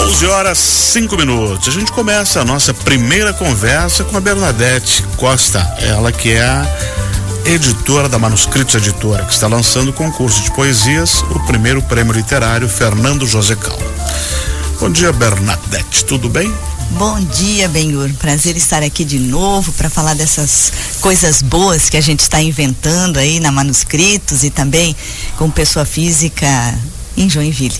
11 horas 5 minutos. A gente começa a nossa primeira conversa com a Bernadette Costa, ela que é a editora da Manuscritos Editora, que está lançando o concurso de poesias, o primeiro prêmio literário Fernando José Cal. Bom dia, Bernadette, tudo bem? Bom dia, Benhur. Prazer estar aqui de novo para falar dessas coisas boas que a gente está inventando aí na Manuscritos e também com pessoa física em Joinville.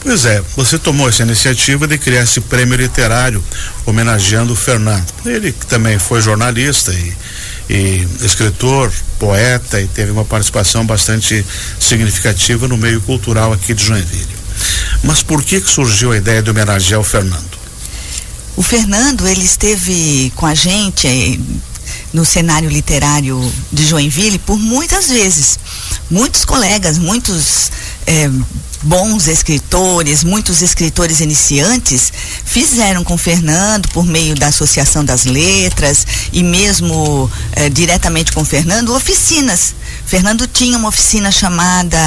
Pois é, você tomou essa iniciativa de criar esse prêmio literário homenageando o Fernando. Ele que também foi jornalista e, e escritor, poeta e teve uma participação bastante significativa no meio cultural aqui de Joinville. Mas por que, que surgiu a ideia de homenagear o Fernando? O Fernando, ele esteve com a gente eh, no cenário literário de Joinville por muitas vezes. Muitos colegas, muitos eh, bons escritores, muitos escritores iniciantes fizeram com Fernando por meio da Associação das Letras e mesmo eh, diretamente com Fernando oficinas. Fernando tinha uma oficina chamada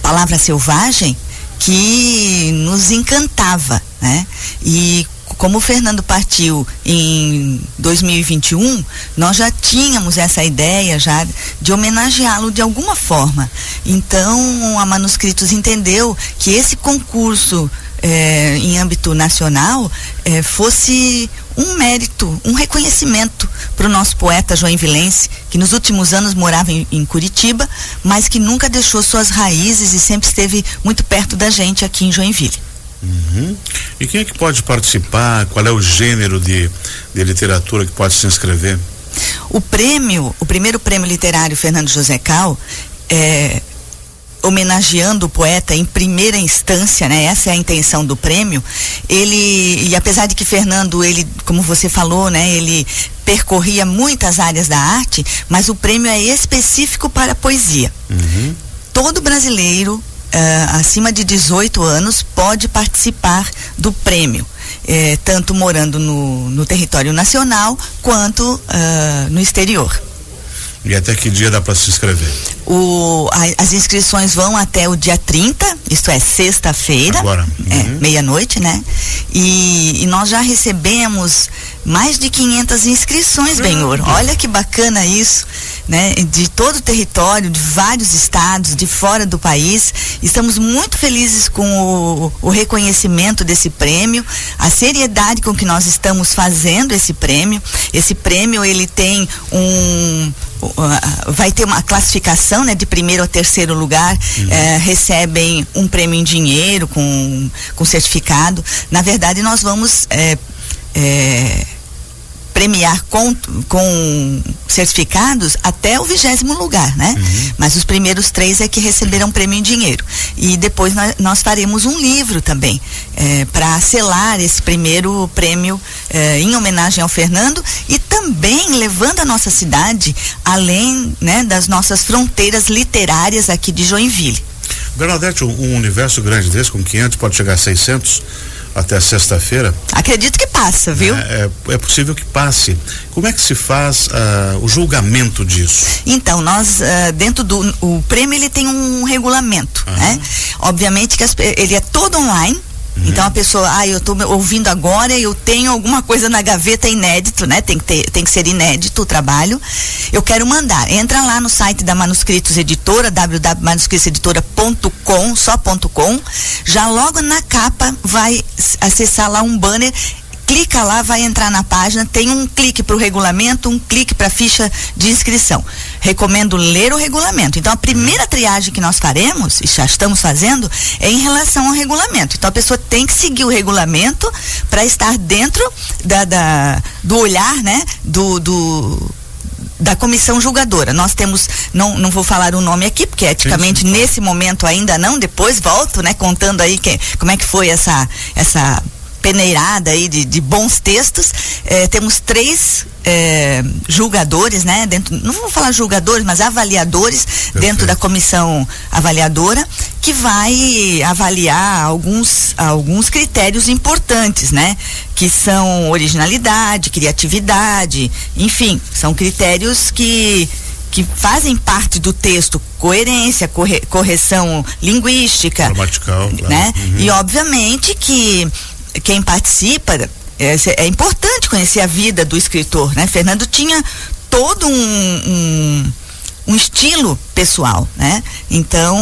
Palavra Selvagem que nos encantava, né? E como o Fernando partiu em 2021, nós já tínhamos essa ideia já de homenageá-lo de alguma forma. Então, a Manuscritos entendeu que esse concurso eh, em âmbito nacional eh, fosse um mérito, um reconhecimento para o nosso poeta joinvilense, que nos últimos anos morava em, em, Curitiba, mas que nunca deixou suas raízes e sempre esteve muito perto da gente aqui em Joinville. Uhum. E quem é que pode participar? Qual é o gênero de, de literatura que pode se inscrever? O prêmio, o primeiro prêmio literário Fernando José Cal, é, homenageando o poeta em primeira instância, né? Essa é a intenção do prêmio. Ele e apesar de que Fernando, ele, como você falou, né? Ele percorria muitas áreas da arte, mas o prêmio é específico para a poesia. Uhum. Todo brasileiro Uh, acima de 18 anos pode participar do prêmio, eh, tanto morando no, no, território nacional quanto uh, no exterior. E até que dia dá para se inscrever? O, a, as inscrições vão até o dia 30, isto é, sexta-feira. Agora. É, uhum. É, meia-noite, né? E, e, nós já recebemos mais de 500 inscrições, uhum. Benhor. Olha que bacana isso né, de todo o território, de vários estados, de fora do país. Estamos muito felizes com o, o reconhecimento desse prêmio, a seriedade com que nós estamos fazendo esse prêmio. Esse prêmio ele tem um vai ter uma classificação né, de primeiro a terceiro lugar, uhum. eh, recebem um prêmio em dinheiro com, com certificado. Na verdade, nós vamos eh, eh, premiar com, com certificados até o vigésimo lugar, né? Uhum. Mas os primeiros três é que receberão prêmio em dinheiro. E depois nós, nós faremos um livro também é, para selar esse primeiro prêmio é, em homenagem ao Fernando e também levando a nossa cidade além né, das nossas fronteiras literárias aqui de Joinville. Bernadette, um universo grande desse, com 500, pode chegar a 600? até sexta-feira. Acredito que passa, viu? É, é, é, possível que passe. Como é que se faz uh, o julgamento disso? Então, nós, uh, dentro do o prêmio, ele tem um regulamento, uhum. né? Obviamente que as, ele é todo online, Uhum. Então a pessoa, ah, eu estou ouvindo agora, eu tenho alguma coisa na gaveta inédito, né? Tem que, ter, tem que ser inédito o trabalho. Eu quero mandar. Entra lá no site da Manuscritos Editora, www.manuscritoseditora.com, só ponto .com. Já logo na capa vai acessar lá um banner clica lá, vai entrar na página, tem um clique para o regulamento, um clique para a ficha de inscrição. Recomendo ler o regulamento. Então, a primeira triagem que nós faremos, e já estamos fazendo, é em relação ao regulamento. Então, a pessoa tem que seguir o regulamento para estar dentro da, da, do olhar, né, do, do da comissão julgadora. Nós temos, não, não vou falar o nome aqui, porque eticamente sim, sim. nesse momento ainda não, depois volto, né, contando aí que, como é que foi essa, essa peneirada aí de, de bons textos. É, temos três é, julgadores, né? Dentro, não vou falar julgadores, mas avaliadores Perfeito. dentro da comissão avaliadora que vai avaliar alguns, alguns critérios importantes, né? Que são originalidade, criatividade, enfim, são critérios que que fazem parte do texto, coerência, corre, correção linguística, Gramatical, claro. né? Uhum. E obviamente que quem participa é, é, importante conhecer a vida do escritor, né? Fernando tinha todo um, um, um estilo pessoal, né? Então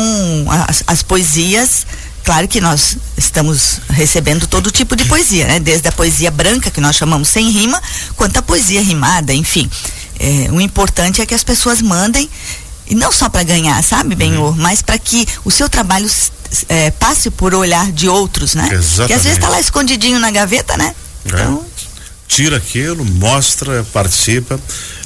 as, as poesias Claro que nós estamos recebendo todo tipo de poesia, né? Desde a poesia branca, que nós chamamos sem rima, quanto a poesia rimada, enfim. É, o importante é que as pessoas mandem, e não só para ganhar, sabe, Benhor, uhum. mas para que o seu trabalho é, passe por olhar de outros, né? Exatamente. Que às vezes está lá escondidinho na gaveta, né? É. Então, tira aquilo, mostra, participa.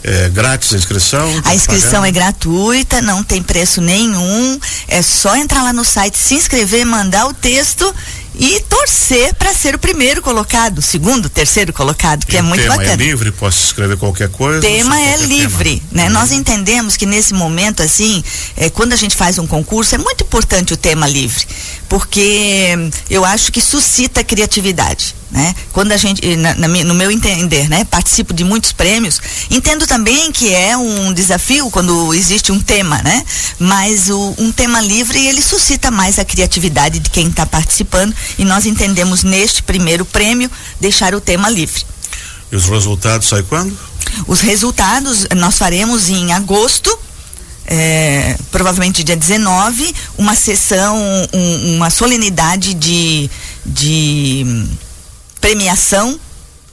É, grátis a inscrição? A inscrição é gratuita, não tem preço nenhum. É só entrar lá no site, se inscrever, mandar o texto e torcer para ser o primeiro colocado, segundo, terceiro colocado, que e é muito tema bacana. é livre, posso escrever qualquer coisa. O tema é livre, tema. né? Uhum. Nós entendemos que nesse momento assim, é, quando a gente faz um concurso, é muito importante o tema livre, porque eu acho que suscita criatividade. Né? Quando a gente, na, na, no meu entender, né, participo de muitos prêmios, entendo também que é um desafio quando existe um tema, né? Mas o, um tema livre ele suscita mais a criatividade de quem está participando e nós entendemos neste primeiro prêmio deixar o tema livre. E os resultados saem quando? Os resultados nós faremos em agosto. É, provavelmente dia 19, uma sessão, um, uma solenidade de, de premiação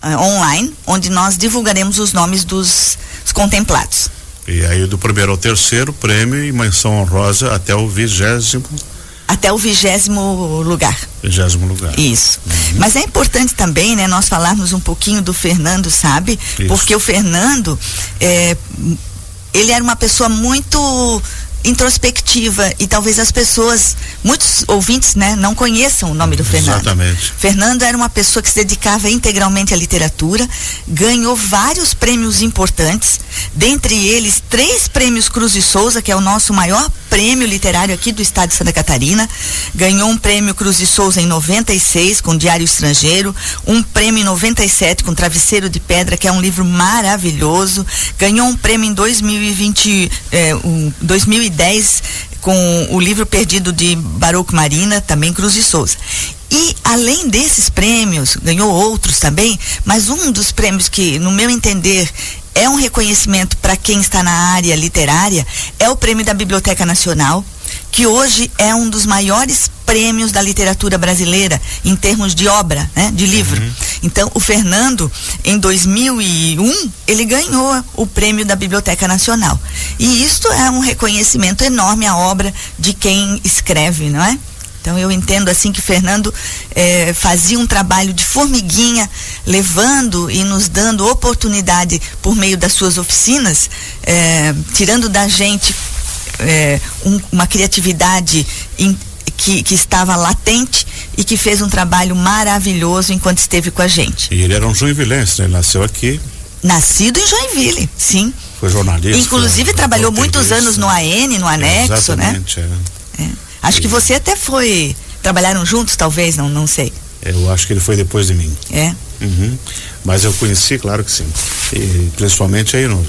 uh, online, onde nós divulgaremos os nomes dos contemplados. E aí do primeiro ao terceiro prêmio e menção honrosa até o vigésimo. Até o vigésimo lugar. Vigésimo lugar. Isso. Uhum. Mas é importante também, né, nós falarmos um pouquinho do Fernando, sabe? Isso. Porque o Fernando, é, ele era uma pessoa muito introspectiva e talvez as pessoas, muitos ouvintes, né, não conheçam o nome do Fernando. Exatamente. Fernando era uma pessoa que se dedicava integralmente à literatura, ganhou vários prêmios importantes, dentre eles três prêmios Cruz de Souza, que é o nosso maior prêmio literário aqui do estado de Santa Catarina, ganhou um prêmio Cruz de Souza em 96 com Diário Estrangeiro, um prêmio em 97 com Travesseiro de Pedra, que é um livro maravilhoso, ganhou um prêmio em 2020, eh, um, 2010 com o livro perdido de Baruch Marina, também Cruz de Souza. E além desses prêmios, ganhou outros também, mas um dos prêmios que, no meu entender, é um reconhecimento para quem está na área literária é o prêmio da Biblioteca Nacional, que hoje é um dos maiores prêmios da literatura brasileira em termos de obra, né, de livro. Uhum. Então, o Fernando, em 2001, ele ganhou o prêmio da Biblioteca Nacional. E isto é um reconhecimento enorme à obra de quem escreve, não é? Então eu entendo assim que Fernando eh, fazia um trabalho de formiguinha, levando e nos dando oportunidade por meio das suas oficinas, eh, tirando da gente eh, um, uma criatividade in, que, que, estava latente e que fez um trabalho maravilhoso enquanto esteve com a gente. E ele era um joinvilense, né? Ele nasceu aqui. Nascido em Joinville, sim. Foi jornalista. Inclusive trabalhou muitos anos no AN, no anexo, Exatamente, né? É. É. Acho que você até foi. Trabalharam juntos, talvez, não, não sei. Eu acho que ele foi depois de mim. É. Uhum. Mas eu conheci, claro que sim. E, principalmente aí no,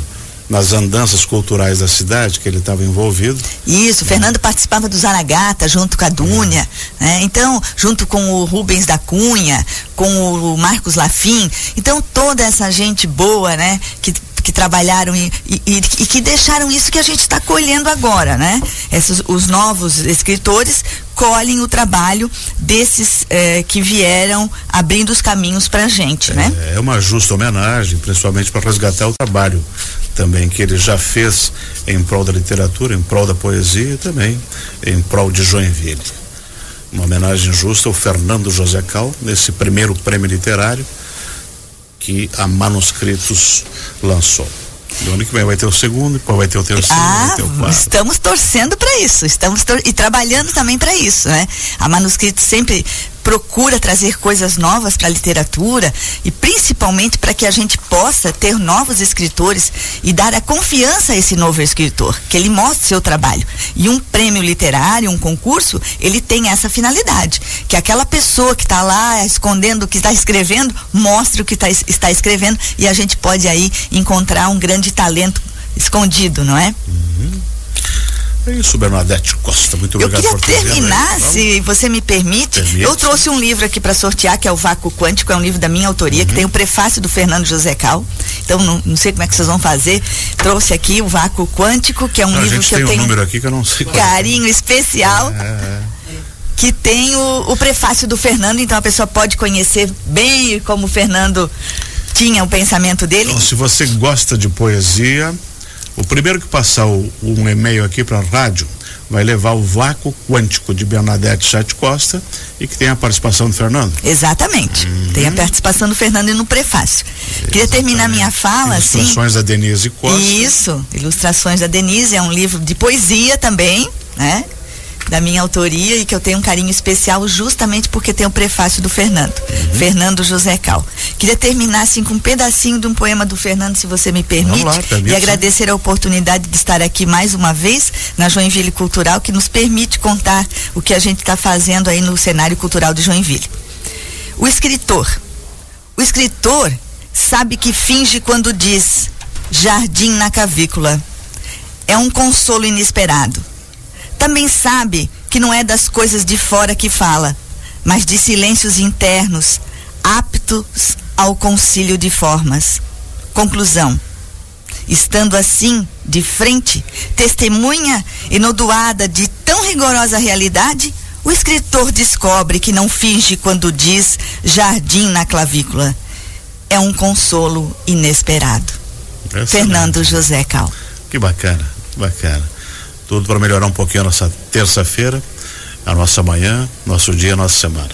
nas andanças culturais da cidade que ele estava envolvido. Isso, o Fernando participava do Zaragata junto com a Dúnia, é. né? Então, junto com o Rubens da Cunha, com o Marcos Lafim. Então, toda essa gente boa, né? Que que trabalharam e, e, e, que deixaram isso que a gente está colhendo agora, né? Esses, os novos escritores colhem o trabalho desses eh, que vieram abrindo os caminhos para a gente, é, né? É uma justa homenagem, principalmente para resgatar o trabalho também que ele já fez em prol da literatura, em prol da poesia e também em prol de Joinville. Uma homenagem justa ao Fernando José Cal, nesse primeiro prêmio literário que a Manuscritos lançou. Do ano que vem vai ter o segundo, depois vai ter o terceiro, ah, vai ter o quarto. Estamos torcendo para isso, estamos e trabalhando também para isso, né? A Manuscritos sempre procura trazer coisas novas para a literatura e principalmente para que a gente possa ter novos escritores e dar a confiança a esse novo escritor, que ele mostre seu trabalho. E um prêmio literário, um concurso, ele tem essa finalidade, que aquela pessoa que está lá escondendo o que está escrevendo, mostre o que tá, está escrevendo e a gente pode aí encontrar um grande talento escondido, não é? Uhum. É isso, Bernadette Costa. Muito obrigado eu queria terminar, se você me permite. permite. Eu trouxe um livro aqui para sortear, que é o Vácuo Quântico, é um livro da minha autoria, uhum. que tem o prefácio do Fernando José Cal. Então, não, não, sei como é que vocês vão fazer. Trouxe aqui o Vácuo Quântico, que é um não, livro que eu tenho. um número aqui que eu não sei é. Carinho especial. É, é. Que tem o, o prefácio do Fernando, então a pessoa pode conhecer bem como o Fernando tinha o pensamento dele. Então, se você gosta de poesia, o primeiro que passar o, um e-mail aqui para a rádio vai levar o vácuo quântico de Bernadette Chate Costa e que tem a participação do Fernando. Exatamente. Uhum. Tem a participação do Fernando no prefácio. Exatamente. Queria terminar minha fala assim. Ilustrações da Denise Costa. Isso, Ilustrações da Denise é um livro de poesia também, né? Da minha autoria e que eu tenho um carinho especial justamente porque tem o prefácio do Fernando, uhum. Fernando José Cal. Queria terminar assim com um pedacinho de um poema do Fernando, se você me permite, lá, e agradecer a oportunidade de estar aqui mais uma vez na Joinville Cultural, que nos permite contar o que a gente está fazendo aí no cenário cultural de Joinville. O escritor. O escritor sabe que finge quando diz jardim na cavícula. É um consolo inesperado também sabe que não é das coisas de fora que fala, mas de silêncios internos, aptos ao concílio de formas. Conclusão. Estando assim, de frente, testemunha enodoada de tão rigorosa realidade, o escritor descobre que não finge quando diz jardim na clavícula. É um consolo inesperado. Fernando José Cal. Que bacana, bacana tudo para melhorar um pouquinho a nossa terça-feira, a nossa manhã, nosso dia, nossa semana.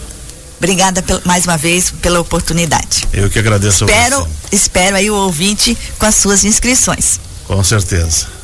Obrigada mais uma vez pela oportunidade. Eu que agradeço espero, a. Espero aí o ouvinte com as suas inscrições. Com certeza.